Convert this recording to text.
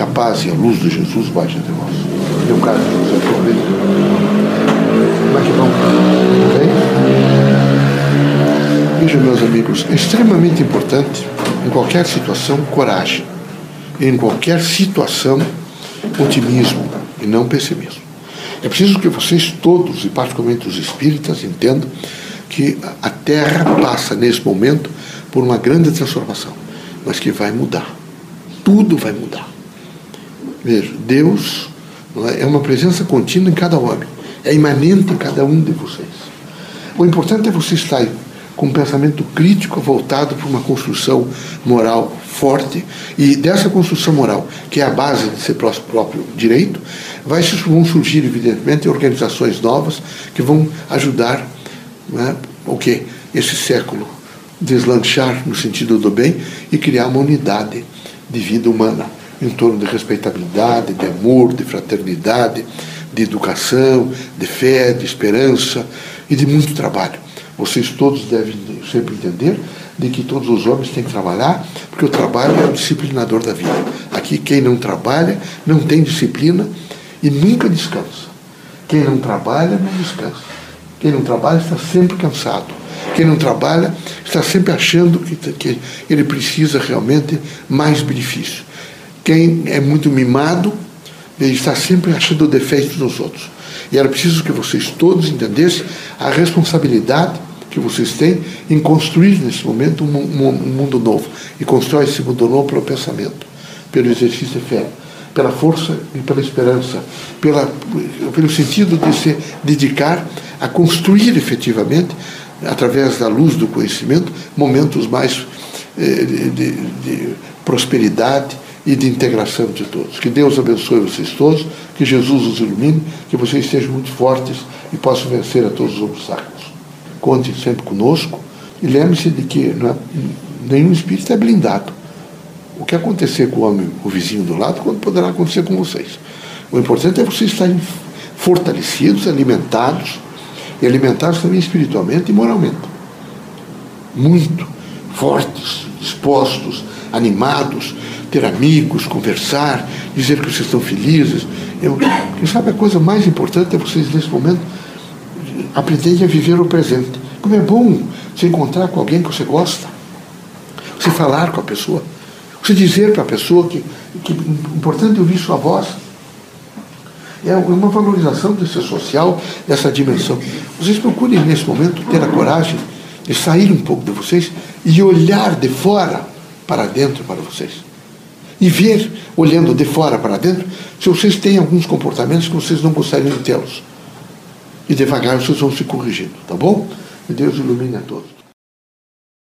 Que a paz e a luz de Jesus baixe entre vós. Meu caro José Correia. Como é que vão? Bem? Vejam, meus amigos, é extremamente importante, em qualquer situação, coragem. Em qualquer situação, otimismo e não pessimismo. É preciso que vocês todos, e particularmente os espíritas, entendam que a Terra passa nesse momento por uma grande transformação, mas que vai mudar. Tudo vai mudar. Veja, Deus é? é uma presença contínua em cada homem, é imanente em cada um de vocês. O importante é você estar com um pensamento crítico voltado para uma construção moral forte e dessa construção moral, que é a base de seu próprio direito, vai, vão surgir, evidentemente, organizações novas que vão ajudar né, o que? Esse século deslanchar no sentido do bem e criar uma unidade de vida humana em torno de respeitabilidade, de amor, de fraternidade, de educação, de fé, de esperança e de muito trabalho. Vocês todos devem sempre entender de que todos os homens têm que trabalhar, porque o trabalho é o disciplinador da vida. Aqui, quem não trabalha não tem disciplina e nunca descansa. Quem não trabalha não descansa. Quem não trabalha está sempre cansado. Quem não trabalha está sempre achando que, que ele precisa realmente mais benefício. Quem é muito mimado está sempre achando defeitos nos outros. E era preciso que vocês todos entendessem a responsabilidade que vocês têm em construir nesse momento um, mundo novo. E constrói esse mundo novo pelo pensamento, pelo exercício de fé, pela força e pela esperança, pela, pelo sentido de se dedicar a construir efetivamente, através da luz do conhecimento, momentos mais eh, de, de prosperidade e de integração de todos. Que Deus abençoe vocês todos, que Jesus os ilumine, que vocês sejam muito fortes e possam vencer a todos os obstáculos conte sempre conosco e lembre-se de que é, nenhum espírito é blindado. O que acontecer com o homem, o vizinho do lado, quando poderá acontecer com vocês. O importante é vocês estarem fortalecidos, alimentados, e alimentados também espiritualmente e moralmente. Muito fortes, dispostos, animados, ter amigos, conversar, dizer que vocês estão felizes. Eu, quem sabe a coisa mais importante é vocês, nesse momento, aprender a viver o presente. Como é bom se encontrar com alguém que você gosta, você falar com a pessoa, você dizer para a pessoa que, que é importante ouvir sua voz. É uma valorização desse social, dessa dimensão. Vocês procurem, nesse momento, ter a coragem de sair um pouco de vocês e olhar de fora para dentro para vocês. E ver, olhando de fora para dentro, se vocês têm alguns comportamentos que vocês não gostariam de tê-los. E devagar vocês vão se corrigindo, tá bom? Que Deus ilumine a todos.